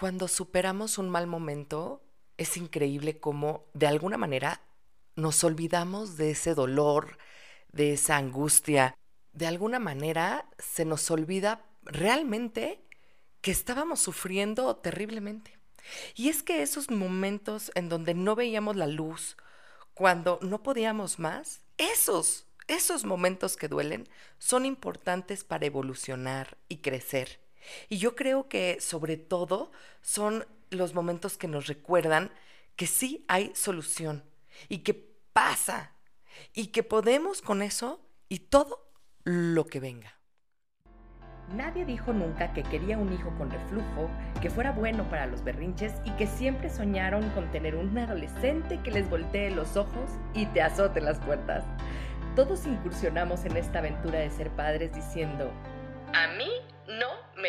Cuando superamos un mal momento, es increíble cómo de alguna manera nos olvidamos de ese dolor, de esa angustia. De alguna manera se nos olvida realmente que estábamos sufriendo terriblemente. Y es que esos momentos en donde no veíamos la luz, cuando no podíamos más, esos, esos momentos que duelen son importantes para evolucionar y crecer. Y yo creo que sobre todo son los momentos que nos recuerdan que sí hay solución y que pasa y que podemos con eso y todo lo que venga. Nadie dijo nunca que quería un hijo con reflujo, que fuera bueno para los berrinches y que siempre soñaron con tener un adolescente que les voltee los ojos y te azote las puertas. Todos incursionamos en esta aventura de ser padres diciendo, a mí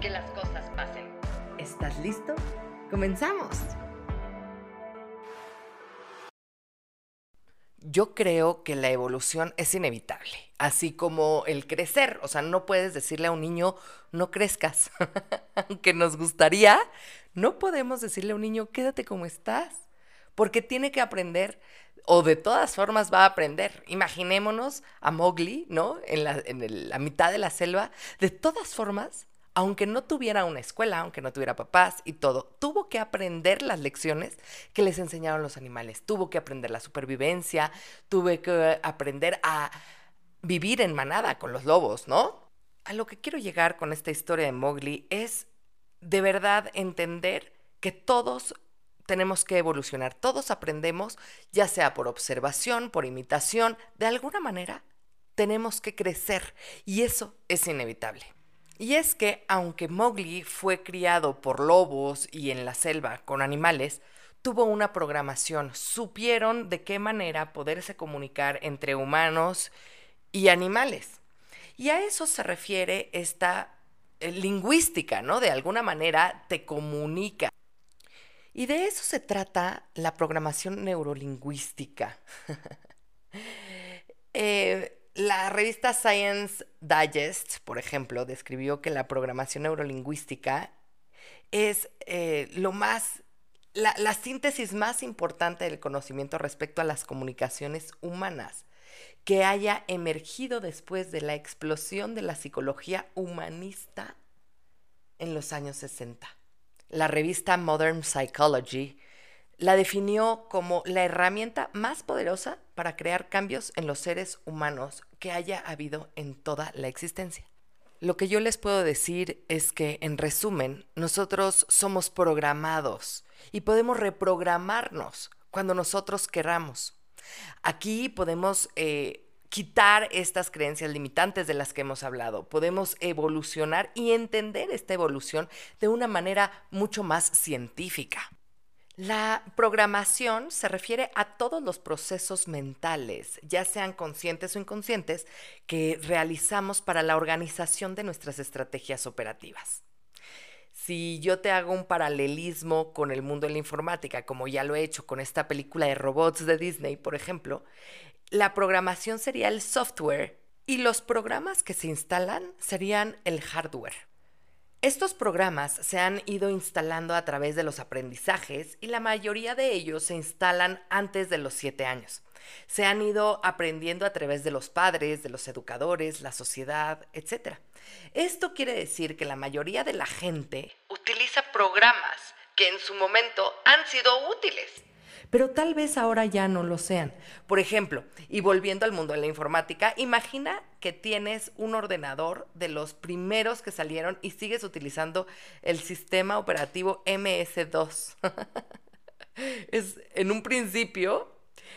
que las cosas pasen. ¿Estás listo? ¡Comenzamos! Yo creo que la evolución es inevitable, así como el crecer. O sea, no puedes decirle a un niño, no crezcas. Aunque nos gustaría, no podemos decirle a un niño, quédate como estás, porque tiene que aprender o de todas formas va a aprender. Imaginémonos a Mowgli, ¿no? En la, en la mitad de la selva. De todas formas, aunque no tuviera una escuela, aunque no tuviera papás y todo, tuvo que aprender las lecciones que les enseñaron los animales. Tuvo que aprender la supervivencia, tuve que aprender a vivir en manada con los lobos, ¿no? A lo que quiero llegar con esta historia de Mowgli es de verdad entender que todos tenemos que evolucionar. Todos aprendemos, ya sea por observación, por imitación, de alguna manera tenemos que crecer y eso es inevitable. Y es que aunque Mowgli fue criado por lobos y en la selva con animales, tuvo una programación, supieron de qué manera poderse comunicar entre humanos y animales. Y a eso se refiere esta eh, lingüística, ¿no? De alguna manera te comunica. Y de eso se trata la programación neurolingüística. Eh, la revista Science Digest, por ejemplo, describió que la programación neurolingüística es eh, lo más, la, la síntesis más importante del conocimiento respecto a las comunicaciones humanas que haya emergido después de la explosión de la psicología humanista en los años 60 la revista Modern Psychology la definió como la herramienta más poderosa para crear cambios en los seres humanos que haya habido en toda la existencia. Lo que yo les puedo decir es que, en resumen, nosotros somos programados y podemos reprogramarnos cuando nosotros queramos. Aquí podemos eh, quitar estas creencias limitantes de las que hemos hablado. Podemos evolucionar y entender esta evolución de una manera mucho más científica. La programación se refiere a todos los procesos mentales, ya sean conscientes o inconscientes, que realizamos para la organización de nuestras estrategias operativas. Si yo te hago un paralelismo con el mundo de la informática, como ya lo he hecho con esta película de robots de Disney, por ejemplo, la programación sería el software y los programas que se instalan serían el hardware. Estos programas se han ido instalando a través de los aprendizajes y la mayoría de ellos se instalan antes de los siete años. Se han ido aprendiendo a través de los padres, de los educadores, la sociedad, etc. Esto quiere decir que la mayoría de la gente utiliza programas que en su momento han sido útiles pero tal vez ahora ya no lo sean. Por ejemplo, y volviendo al mundo de la informática, imagina que tienes un ordenador de los primeros que salieron y sigues utilizando el sistema operativo MS2. es, en un principio,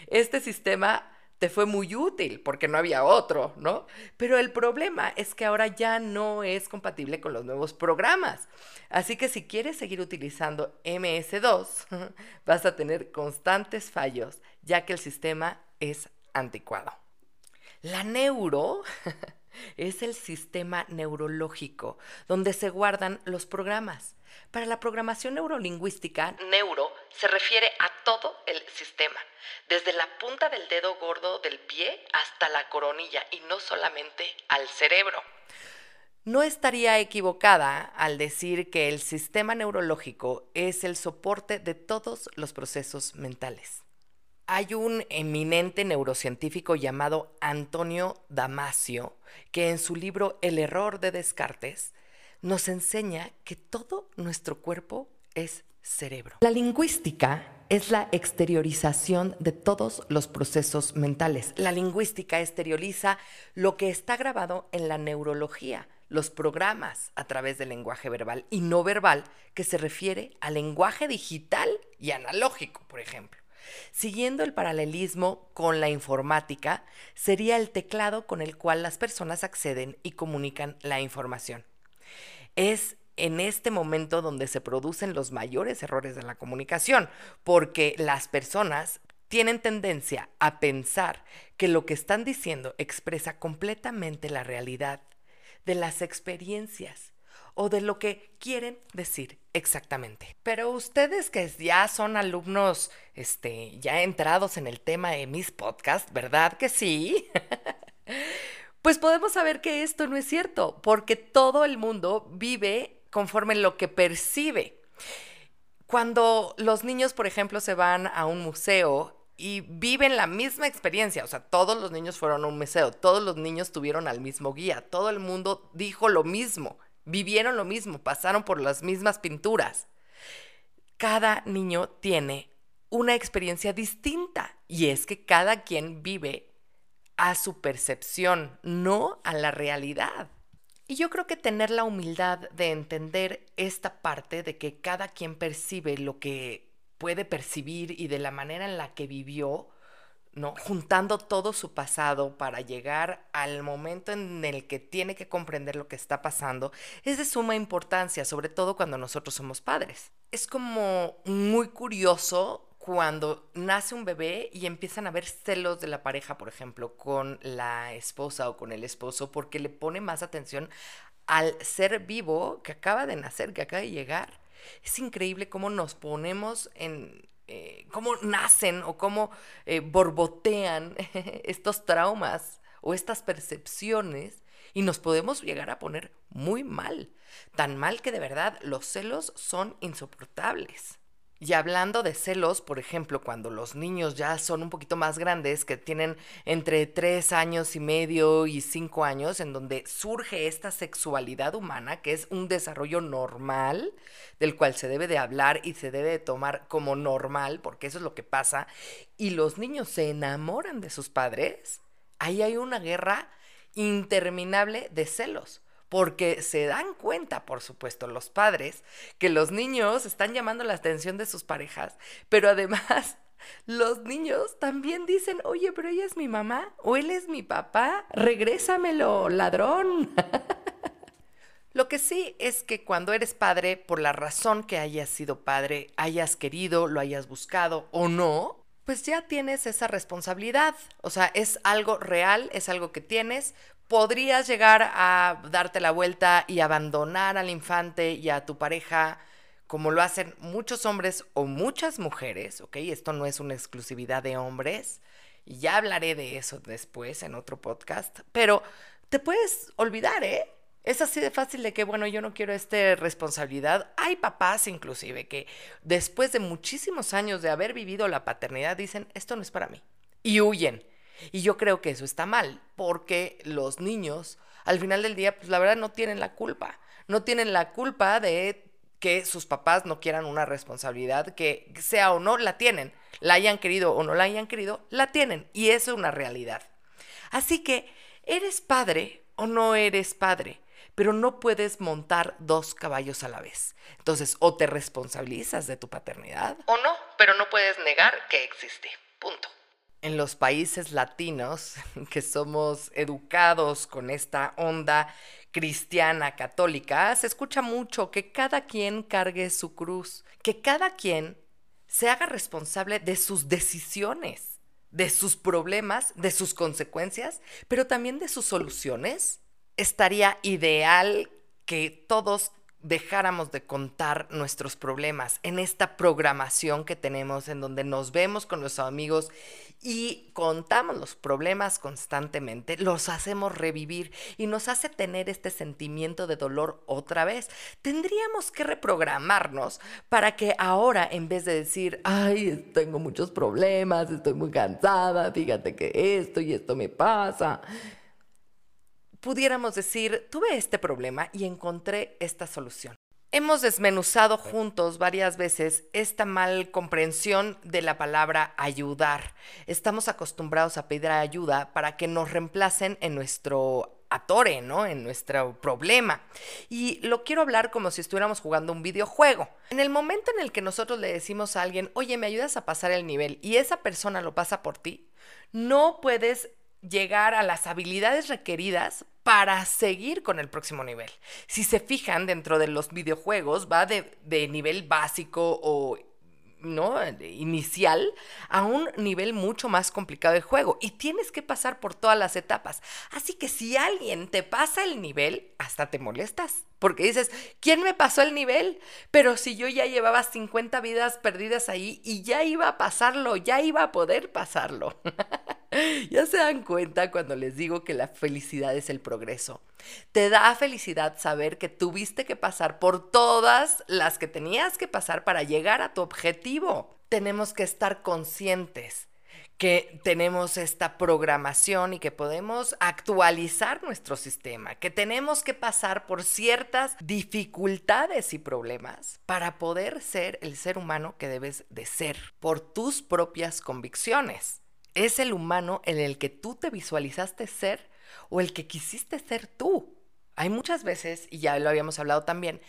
este sistema te fue muy útil porque no había otro, ¿no? Pero el problema es que ahora ya no es compatible con los nuevos programas. Así que si quieres seguir utilizando MS2, vas a tener constantes fallos, ya que el sistema es anticuado. La neuro es el sistema neurológico donde se guardan los programas. Para la programación neurolingüística, neuro se refiere a todo el sistema, desde la punta del dedo gordo del pie hasta la coronilla y no solamente al cerebro. No estaría equivocada al decir que el sistema neurológico es el soporte de todos los procesos mentales. Hay un eminente neurocientífico llamado Antonio Damasio que en su libro El error de Descartes nos enseña que todo nuestro cuerpo es cerebro. La lingüística es la exteriorización de todos los procesos mentales. La lingüística exterioriza lo que está grabado en la neurología, los programas a través del lenguaje verbal y no verbal, que se refiere al lenguaje digital y analógico, por ejemplo. Siguiendo el paralelismo con la informática, sería el teclado con el cual las personas acceden y comunican la información. Es en este momento donde se producen los mayores errores de la comunicación, porque las personas tienen tendencia a pensar que lo que están diciendo expresa completamente la realidad de las experiencias o de lo que quieren decir exactamente. Pero ustedes que ya son alumnos este, ya entrados en el tema de mis podcasts, ¿verdad que sí? pues podemos saber que esto no es cierto, porque todo el mundo vive conforme lo que percibe. Cuando los niños, por ejemplo, se van a un museo y viven la misma experiencia, o sea, todos los niños fueron a un museo, todos los niños tuvieron al mismo guía, todo el mundo dijo lo mismo, vivieron lo mismo, pasaron por las mismas pinturas. Cada niño tiene una experiencia distinta y es que cada quien vive a su percepción, no a la realidad. Y yo creo que tener la humildad de entender esta parte de que cada quien percibe lo que puede percibir y de la manera en la que vivió, ¿no? Juntando todo su pasado para llegar al momento en el que tiene que comprender lo que está pasando, es de suma importancia, sobre todo cuando nosotros somos padres. Es como muy curioso cuando nace un bebé y empiezan a haber celos de la pareja, por ejemplo, con la esposa o con el esposo, porque le pone más atención al ser vivo que acaba de nacer, que acaba de llegar. Es increíble cómo nos ponemos en, eh, cómo nacen o cómo eh, borbotean estos traumas o estas percepciones y nos podemos llegar a poner muy mal. Tan mal que de verdad los celos son insoportables. Y hablando de celos, por ejemplo, cuando los niños ya son un poquito más grandes, que tienen entre tres años y medio y cinco años, en donde surge esta sexualidad humana, que es un desarrollo normal, del cual se debe de hablar y se debe de tomar como normal, porque eso es lo que pasa, y los niños se enamoran de sus padres, ahí hay una guerra interminable de celos porque se dan cuenta, por supuesto, los padres, que los niños están llamando la atención de sus parejas, pero además los niños también dicen, oye, pero ella es mi mamá o él es mi papá, regrésamelo, ladrón. Lo que sí es que cuando eres padre, por la razón que hayas sido padre, hayas querido, lo hayas buscado o no, pues ya tienes esa responsabilidad. O sea, es algo real, es algo que tienes, podrías llegar a darte la vuelta y abandonar al infante y a tu pareja como lo hacen muchos hombres o muchas mujeres, ¿ok? Esto no es una exclusividad de hombres. Y ya hablaré de eso después en otro podcast. Pero te puedes olvidar, ¿eh? Es así de fácil de que, bueno, yo no quiero esta responsabilidad. Hay papás inclusive que después de muchísimos años de haber vivido la paternidad dicen, esto no es para mí. Y huyen. Y yo creo que eso está mal, porque los niños, al final del día, pues la verdad no tienen la culpa. No tienen la culpa de que sus papás no quieran una responsabilidad, que sea o no, la tienen. La hayan querido o no la hayan querido, la tienen. Y eso es una realidad. Así que, ¿eres padre o no eres padre? Pero no puedes montar dos caballos a la vez. Entonces, o te responsabilizas de tu paternidad o no, pero no puedes negar que existe. Punto. En los países latinos, que somos educados con esta onda cristiana católica, se escucha mucho que cada quien cargue su cruz, que cada quien se haga responsable de sus decisiones, de sus problemas, de sus consecuencias, pero también de sus soluciones. Estaría ideal que todos dejáramos de contar nuestros problemas en esta programación que tenemos en donde nos vemos con nuestros amigos y contamos los problemas constantemente, los hacemos revivir y nos hace tener este sentimiento de dolor otra vez. Tendríamos que reprogramarnos para que ahora en vez de decir, ay, tengo muchos problemas, estoy muy cansada, fíjate que esto y esto me pasa, pudiéramos decir, tuve este problema y encontré esta solución. Hemos desmenuzado juntos varias veces esta mal comprensión de la palabra ayudar. Estamos acostumbrados a pedir ayuda para que nos reemplacen en nuestro atore, ¿no? En nuestro problema. Y lo quiero hablar como si estuviéramos jugando un videojuego. En el momento en el que nosotros le decimos a alguien, oye, ¿me ayudas a pasar el nivel? Y esa persona lo pasa por ti, no puedes llegar a las habilidades requeridas para seguir con el próximo nivel. Si se fijan dentro de los videojuegos, va de, de nivel básico o ¿no? inicial a un nivel mucho más complicado de juego y tienes que pasar por todas las etapas. Así que si alguien te pasa el nivel, hasta te molestas, porque dices, ¿quién me pasó el nivel? Pero si yo ya llevaba 50 vidas perdidas ahí y ya iba a pasarlo, ya iba a poder pasarlo. ya se dan cuenta cuando les digo que la felicidad es el progreso. Te da felicidad saber que tuviste que pasar por todas las que tenías que pasar para llegar a tu objetivo. Tenemos que estar conscientes que tenemos esta programación y que podemos actualizar nuestro sistema, que tenemos que pasar por ciertas dificultades y problemas para poder ser el ser humano que debes de ser por tus propias convicciones es el humano en el que tú te visualizaste ser o el que quisiste ser tú. Hay muchas veces, y ya lo habíamos hablado también,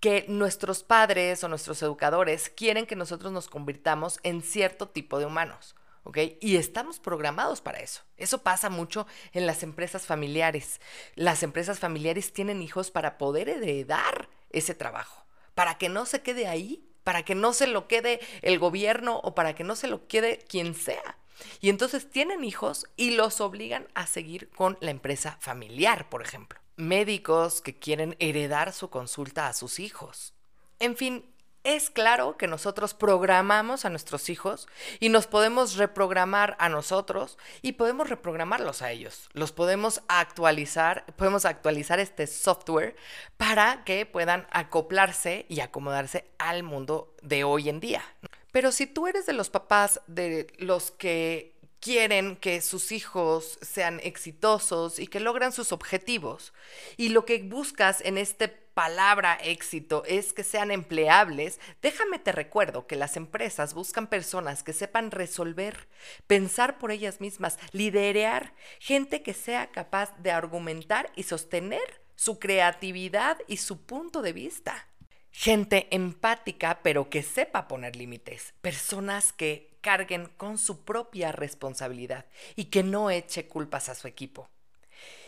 que nuestros padres o nuestros educadores quieren que nosotros nos convirtamos en cierto tipo de humanos. ¿ok? Y estamos programados para eso. Eso pasa mucho en las empresas familiares. Las empresas familiares tienen hijos para poder heredar ese trabajo, para que no se quede ahí, para que no se lo quede el gobierno o para que no se lo quede quien sea. Y entonces tienen hijos y los obligan a seguir con la empresa familiar, por ejemplo. Médicos que quieren heredar su consulta a sus hijos. En fin, es claro que nosotros programamos a nuestros hijos y nos podemos reprogramar a nosotros y podemos reprogramarlos a ellos. Los podemos actualizar, podemos actualizar este software para que puedan acoplarse y acomodarse al mundo de hoy en día. Pero si tú eres de los papás de los que quieren que sus hijos sean exitosos y que logran sus objetivos, y lo que buscas en este palabra éxito es que sean empleables, déjame te recuerdo que las empresas buscan personas que sepan resolver, pensar por ellas mismas, liderear, gente que sea capaz de argumentar y sostener su creatividad y su punto de vista. Gente empática, pero que sepa poner límites. Personas que carguen con su propia responsabilidad y que no eche culpas a su equipo.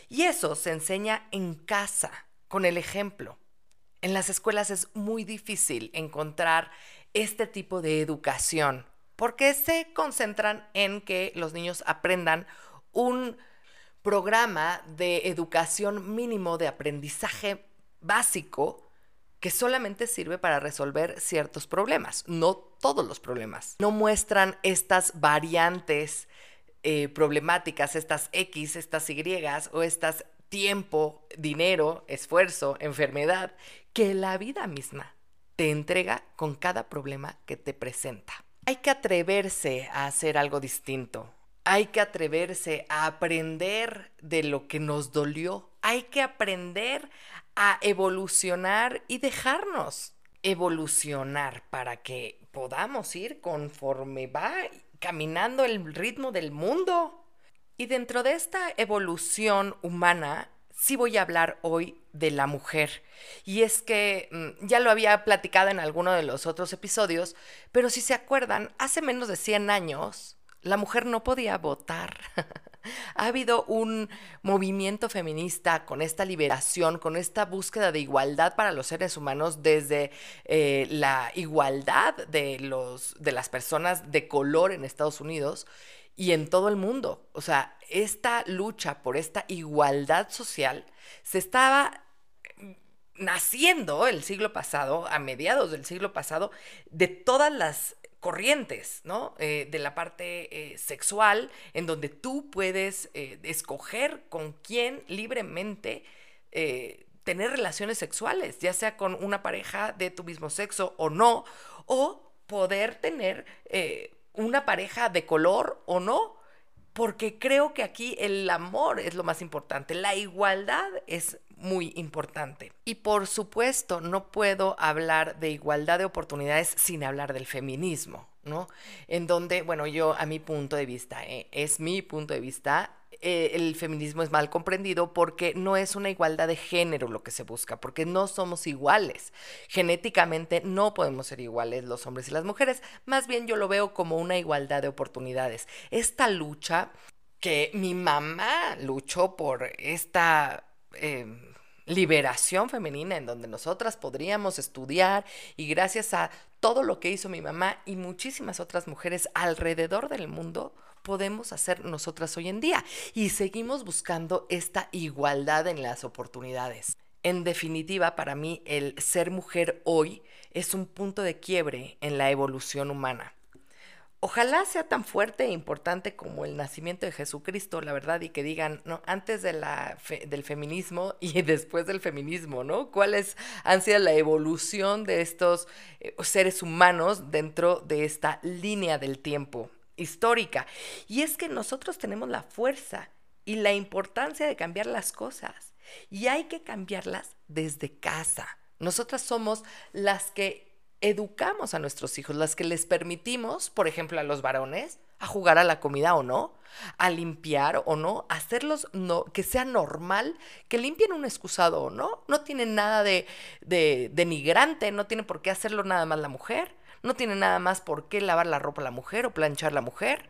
Y eso se enseña en casa, con el ejemplo. En las escuelas es muy difícil encontrar este tipo de educación porque se concentran en que los niños aprendan un programa de educación mínimo de aprendizaje básico que solamente sirve para resolver ciertos problemas, no todos los problemas. No muestran estas variantes eh, problemáticas, estas X, estas Y o estas tiempo, dinero, esfuerzo, enfermedad, que la vida misma te entrega con cada problema que te presenta. Hay que atreverse a hacer algo distinto. Hay que atreverse a aprender de lo que nos dolió. Hay que aprender a evolucionar y dejarnos evolucionar para que podamos ir conforme va caminando el ritmo del mundo. Y dentro de esta evolución humana, sí voy a hablar hoy de la mujer. Y es que mm, ya lo había platicado en alguno de los otros episodios, pero si se acuerdan, hace menos de 100 años la mujer no podía votar. ha habido un movimiento feminista con esta liberación, con esta búsqueda de igualdad para los seres humanos desde eh, la igualdad de, los, de las personas de color en Estados Unidos y en todo el mundo. O sea, esta lucha por esta igualdad social se estaba naciendo el siglo pasado, a mediados del siglo pasado, de todas las corrientes, ¿no? Eh, de la parte eh, sexual, en donde tú puedes eh, escoger con quién libremente tener relaciones sexuales, ya sea con una pareja de tu mismo sexo o no, o poder tener una pareja de color o no, porque creo que aquí el amor es lo más importante, la igualdad es muy importante. Y por supuesto, no puedo hablar de igualdad de oportunidades sin hablar del feminismo, ¿no? En donde, bueno, yo a mi punto de vista, ¿eh? es mi punto de vista, eh, el feminismo es mal comprendido porque no es una igualdad de género lo que se busca, porque no somos iguales. Genéticamente no podemos ser iguales los hombres y las mujeres, más bien yo lo veo como una igualdad de oportunidades. Esta lucha que mi mamá luchó por esta... Em, liberación femenina en donde nosotras podríamos estudiar y gracias a todo lo que hizo mi mamá y muchísimas otras mujeres alrededor del mundo, podemos hacer nosotras hoy en día y seguimos buscando esta igualdad en las oportunidades. En definitiva, para mí el ser mujer hoy es un punto de quiebre en la evolución humana. Ojalá sea tan fuerte e importante como el nacimiento de Jesucristo, la verdad, y que digan, ¿no? Antes de la del feminismo y después del feminismo, ¿no? ¿Cuáles han sido la evolución de estos eh, seres humanos dentro de esta línea del tiempo histórica? Y es que nosotros tenemos la fuerza y la importancia de cambiar las cosas. Y hay que cambiarlas desde casa. Nosotras somos las que educamos a nuestros hijos, las que les permitimos, por ejemplo, a los varones, a jugar a la comida o no, a limpiar o no, hacerlos no, que sea normal, que limpien un excusado o no, no tiene nada de, de denigrante, no tiene por qué hacerlo nada más la mujer, no tiene nada más por qué lavar la ropa la mujer o planchar la mujer.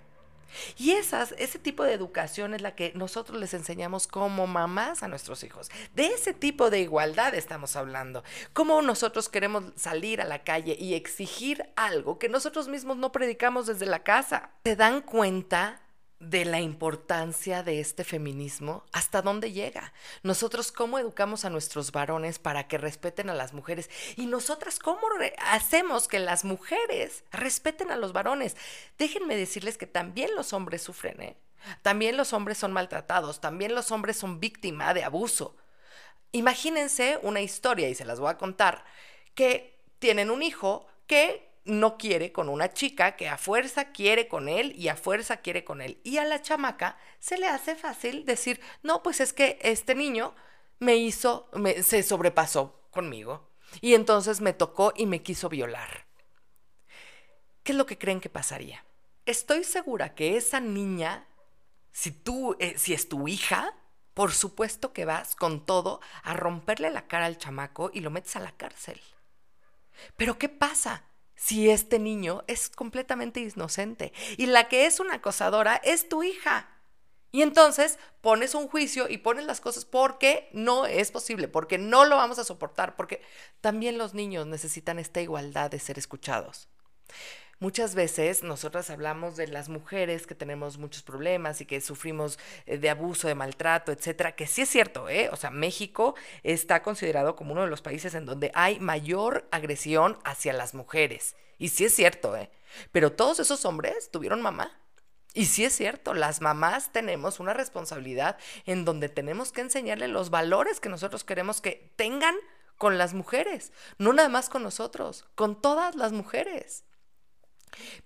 Y esas, ese tipo de educación es la que nosotros les enseñamos como mamás a nuestros hijos. De ese tipo de igualdad estamos hablando. Cómo nosotros queremos salir a la calle y exigir algo que nosotros mismos no predicamos desde la casa. ¿Se dan cuenta de la importancia de este feminismo, hasta dónde llega. Nosotros cómo educamos a nuestros varones para que respeten a las mujeres y nosotras cómo hacemos que las mujeres respeten a los varones. Déjenme decirles que también los hombres sufren, ¿eh? También los hombres son maltratados, también los hombres son víctima de abuso. Imagínense una historia, y se las voy a contar, que tienen un hijo que no quiere con una chica que a fuerza quiere con él y a fuerza quiere con él. Y a la chamaca se le hace fácil decir, no, pues es que este niño me hizo, se sobrepasó conmigo. Y entonces me tocó y me quiso violar. ¿Qué es lo que creen que pasaría? Estoy segura que esa niña, si tú, eh, si es tu hija, por supuesto que vas con todo a romperle la cara al chamaco y lo metes a la cárcel. Pero ¿qué pasa? Si este niño es completamente inocente y la que es una acosadora es tu hija. Y entonces pones un juicio y pones las cosas porque no es posible, porque no lo vamos a soportar, porque también los niños necesitan esta igualdad de ser escuchados. Muchas veces nosotras hablamos de las mujeres que tenemos muchos problemas y que sufrimos eh, de abuso, de maltrato, etcétera, que sí es cierto, ¿eh? O sea, México está considerado como uno de los países en donde hay mayor agresión hacia las mujeres. Y sí es cierto, ¿eh? Pero todos esos hombres tuvieron mamá. Y sí es cierto, las mamás tenemos una responsabilidad en donde tenemos que enseñarle los valores que nosotros queremos que tengan con las mujeres, no nada más con nosotros, con todas las mujeres.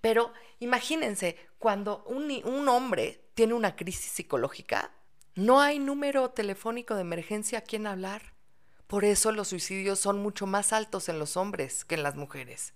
Pero imagínense, cuando un, un, hombre tiene una crisis psicológica, no hay número telefónico de emergencia a quien hablar. Por eso los suicidios son mucho más altos en los hombres que en las mujeres.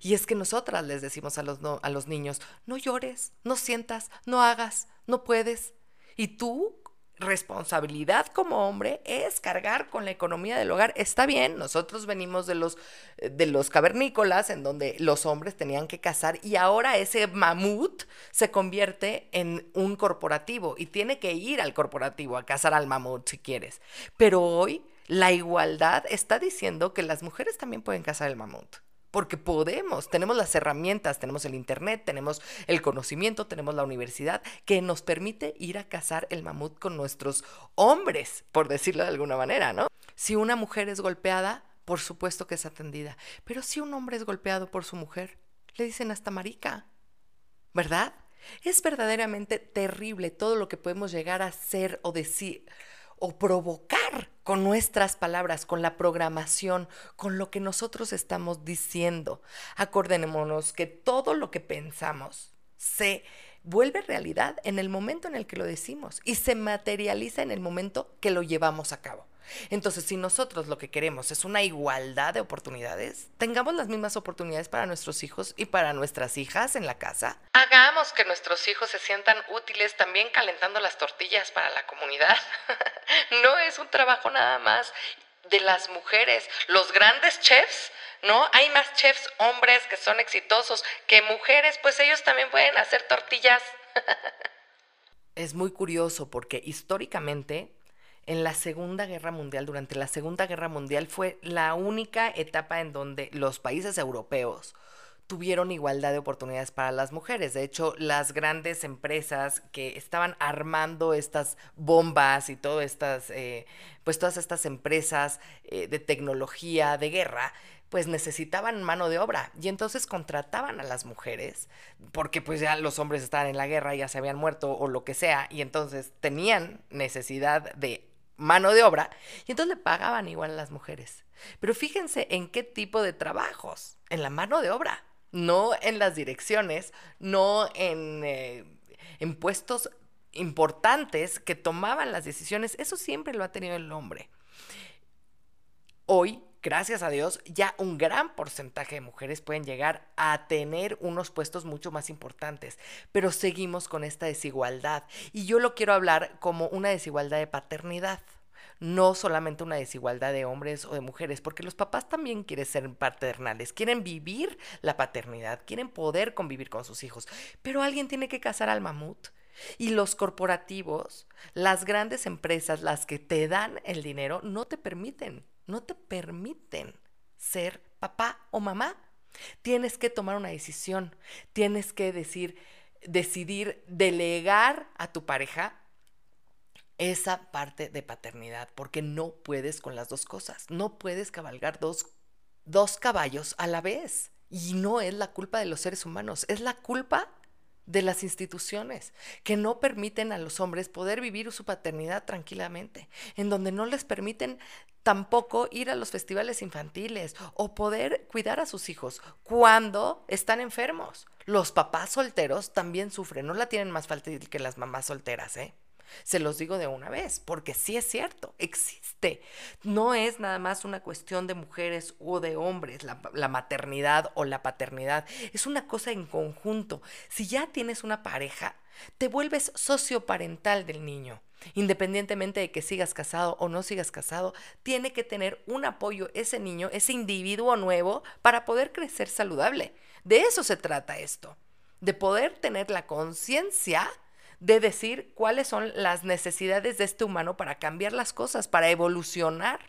Y es que nosotras les decimos a los, a los niños, no llores, no sientas, no hagas, no puedes. Y tú responsabilidad como hombre es cargar con la economía del hogar. Está bien, nosotros venimos de los, de los cavernícolas en donde los hombres tenían que cazar y ahora ese mamut se convierte en un corporativo y tiene que ir al corporativo a cazar al mamut si quieres. Pero hoy la igualdad está diciendo que las mujeres también pueden cazar el mamut porque podemos, tenemos las herramientas, tenemos el Internet, tenemos el conocimiento, tenemos la universidad que nos permite ir a cazar el mamut con nuestros hombres, por decirlo de alguna manera, ¿no? Si una mujer es golpeada, por supuesto que es atendida, pero si un hombre es golpeado por su mujer, le dicen hasta marica, ¿verdad? Es verdaderamente terrible todo lo que podemos llegar a hacer o decir o provocar con nuestras palabras, con la programación, con lo que nosotros estamos diciendo. Acordémonos que todo lo que pensamos se vuelve realidad en el momento en el que lo decimos y se materializa en el momento que lo llevamos a cabo. Entonces, si nosotros lo que queremos es una igualdad de oportunidades, tengamos las mismas oportunidades para nuestros hijos y para nuestras hijas en la casa. Hagamos que nuestros hijos se sientan útiles también calentando las tortillas para la comunidad. no es un trabajo nada más de las mujeres. Los grandes chefs ¿no? Hay más chefs hombres que son exitosos que mujeres, pues ellos también pueden hacer tortillas. es muy curioso porque históricamente en la Segunda Guerra Mundial, durante la Segunda Guerra Mundial, fue la única etapa en donde los países europeos tuvieron igualdad de oportunidades para las mujeres. De hecho, las grandes empresas que estaban armando estas bombas y todas estas, eh, pues todas estas empresas eh, de tecnología de guerra, pues necesitaban mano de obra y entonces contrataban a las mujeres porque pues ya los hombres estaban en la guerra, ya se habían muerto o lo que sea y entonces tenían necesidad de mano de obra y entonces le pagaban igual a las mujeres. Pero fíjense en qué tipo de trabajos, en la mano de obra, no en las direcciones, no en, eh, en puestos importantes que tomaban las decisiones, eso siempre lo ha tenido el hombre. Hoy gracias a Dios, ya un gran porcentaje de mujeres pueden llegar a tener unos puestos mucho más importantes, pero seguimos con esta desigualdad. Y yo lo quiero hablar como una desigualdad de paternidad no solamente una desigualdad de hombres o de mujeres, porque los papás también quieren ser paternales, quieren vivir la paternidad, quieren poder convivir con sus hijos, pero alguien tiene que casar al mamut. Y los corporativos, las grandes empresas, las que te dan el dinero, no te permiten no te permiten ser papá o mamá. Tienes que tomar una decisión, tienes que decir, decidir delegar a tu pareja esa parte de paternidad, porque no puedes con las dos cosas, no puedes cabalgar dos, dos caballos a la vez. Y no es la culpa de los seres humanos, es la culpa de las instituciones que no permiten a los hombres poder vivir su paternidad tranquilamente, en donde no les permiten tampoco ir a los festivales infantiles o poder cuidar a sus hijos cuando están enfermos. Los papás solteros también sufren, no la tienen más fácil que las mamás solteras, ¿eh? Se los digo de una vez, porque sí es cierto, existe. No es nada más una cuestión de mujeres o de hombres, la, la, maternidad o la paternidad. Es una cosa en conjunto. Si ya tienes una pareja, te vuelves socioparental del niño. Independientemente de que sigas casado o no sigas casado, tiene que tener un apoyo ese niño, ese individuo nuevo, para poder crecer saludable. De eso se trata esto, de poder tener la conciencia de decir cuáles son las necesidades de este humano para cambiar las cosas, para evolucionar.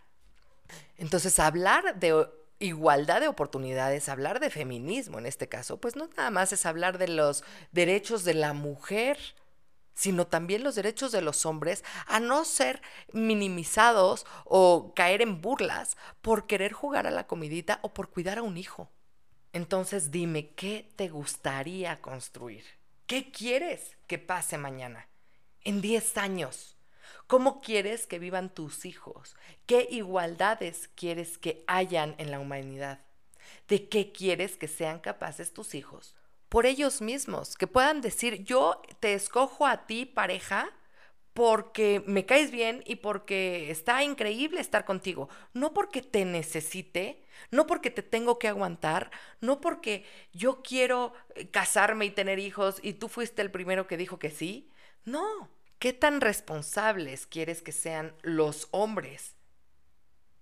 Entonces, hablar de igualdad de oportunidades, hablar de feminismo en este caso, pues no nada más es hablar de los derechos de la mujer, sino también los derechos de los hombres a no ser minimizados o caer en burlas por querer jugar a la comidita o por cuidar a un hijo. Entonces dime, ¿qué te gustaría construir? ¿Qué quieres que pase mañana? En 10 años. ¿Cómo quieres que vivan tus hijos? ¿Qué igualdades quieres que hayan en la humanidad? ¿De qué quieres que sean capaces tus hijos? Por ellos mismos, que puedan decir, yo te escojo a ti, pareja, porque me caes bien y porque está increíble estar contigo, no porque te necesite, no porque te tengo que aguantar, no porque yo quiero eh, casarme y tener hijos y tú fuiste el primero que dijo que sí, no, ¿Qué tan responsables quieres que sean los hombres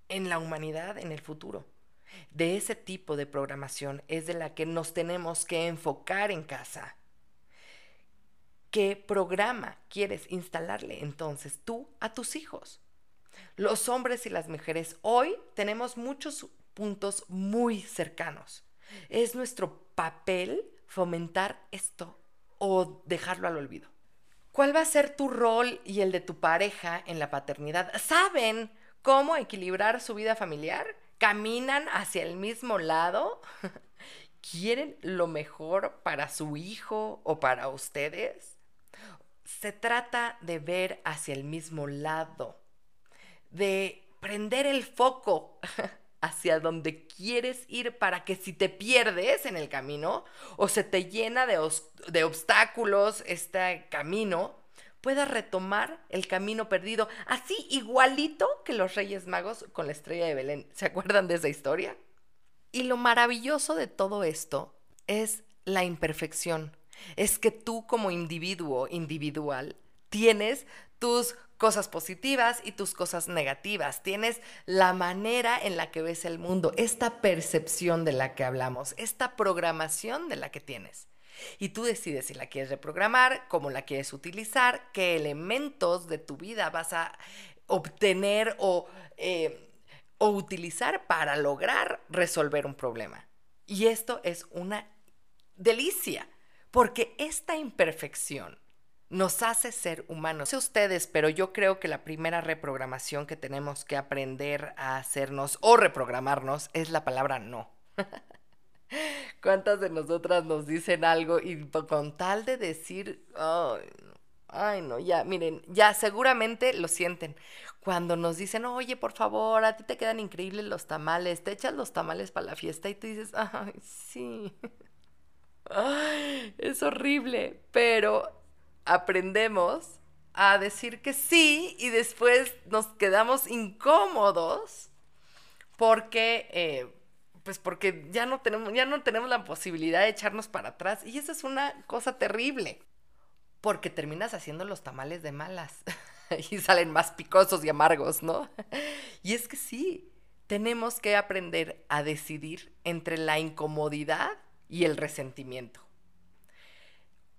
en la humanidad en el futuro? De ese tipo de programación es de la que nos tenemos que enfocar en casa. ¿Qué programa quieres instalarle entonces tú a tus hijos? Los hombres y las mujeres hoy tenemos muchos puntos muy cercanos. Es nuestro papel fomentar esto o dejarlo al olvido. ¿Cuál va a ser tu rol y el de tu pareja en la paternidad? ¿Saben cómo equilibrar su vida familiar? ¿Caminan hacia el mismo lado? ¿Quieren lo mejor para su hijo o para ustedes? Se trata de ver hacia el mismo lado, de prender el foco hacia donde quieres ir para que si te pierdes en el camino o se te llena de, obstáculos este camino, puedas retomar el camino perdido, así igualito que los Reyes Magos con la estrella de Belén. ¿Se acuerdan de esa historia? Y lo maravilloso de todo esto es la imperfección. Es que tú como individuo individual tienes tus cosas positivas y tus cosas negativas. Tienes la manera en la que ves el mundo, esta percepción de la que hablamos, esta programación de la que tienes. Y tú decides si la quieres reprogramar, cómo la quieres utilizar, qué elementos de tu vida vas a obtener o, eh, o utilizar para lograr resolver un problema. Y esto es una delicia, porque esta imperfección nos hace ser humanos. No sé ustedes, pero yo creo que la primera reprogramación que tenemos que aprender a hacernos o reprogramarnos es la palabra no. ¿Cuántas de nosotras nos dicen algo y con tal de decir, ay, no, ya, miren, ya seguramente lo sienten. Cuando nos dicen, oye, por favor, a ti te quedan increíbles los tamales, te echas los tamales para la fiesta y tú dices, ay, sí. Es horrible, pero aprendemos a decir que sí y después nos quedamos incómodos porque, eh, pues porque ya no, tenemos, ya no tenemos la posibilidad de echarnos para atrás y eso es una cosa terrible porque terminas haciendo los tamales de malas y salen más picosos y amargos, ¿no? y es que sí, tenemos que aprender a decidir entre la incomodidad y el resentimiento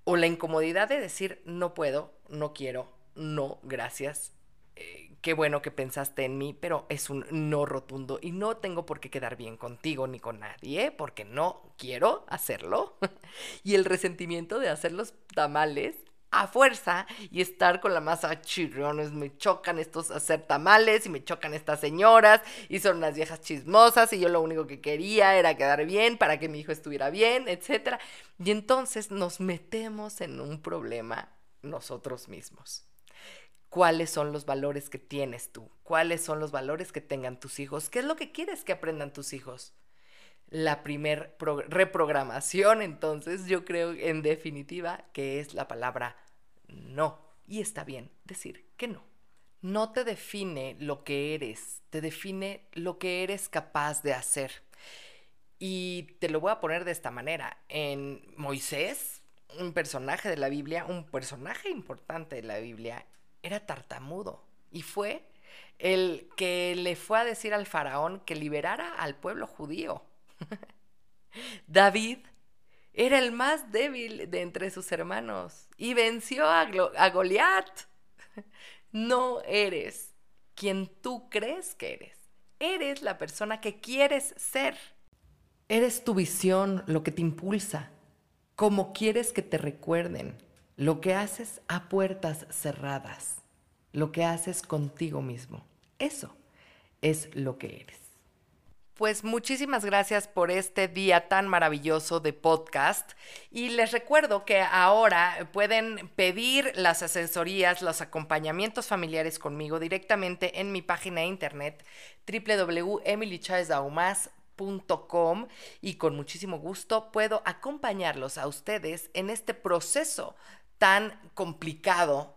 o la incomodidad de decir no puedo, no quiero, no, gracias. Eh, qué bueno que pensaste en mí, pero es un no rotundo y no tengo por qué quedar bien contigo ni con nadie porque no quiero hacerlo. y el resentimiento de hacer los tamales a fuerza y estar con la masa chirriones. Me chocan estos hacer tamales y me chocan estas señoras y son unas viejas chismosas y yo lo único que quería era quedar bien para que mi hijo estuviera bien, etc. Y entonces nos metemos en un problema nosotros mismos. ¿Cuáles son los valores que tienes tú? ¿Cuáles son los valores que tengan tus hijos? ¿Qué es lo que quieres que aprendan tus hijos? la primer reprogramación, entonces yo creo en definitiva que es la palabra no. Y está bien decir que no. No te define lo que eres, te define lo que eres capaz de hacer. Y te lo voy a poner de esta manera. En Moisés, un personaje de la Biblia, un personaje importante de la Biblia, era tartamudo. Y fue el que le fue a decir al faraón que liberara al pueblo judío. David era el más débil de entre sus hermanos y venció a, Goliat. No eres quien tú crees que eres. Eres la persona que quieres ser. Eres tu visión lo que te impulsa, cómo quieres que te recuerden, lo que haces a puertas cerradas, lo que haces contigo mismo. Eso es lo que eres. Pues muchísimas gracias por este día tan maravilloso de podcast y les recuerdo que ahora pueden pedir las asesorías, los acompañamientos familiares conmigo directamente en mi página de internet www.emilychaesdaumas.com y con muchísimo gusto puedo acompañarlos a ustedes en este proceso tan complicado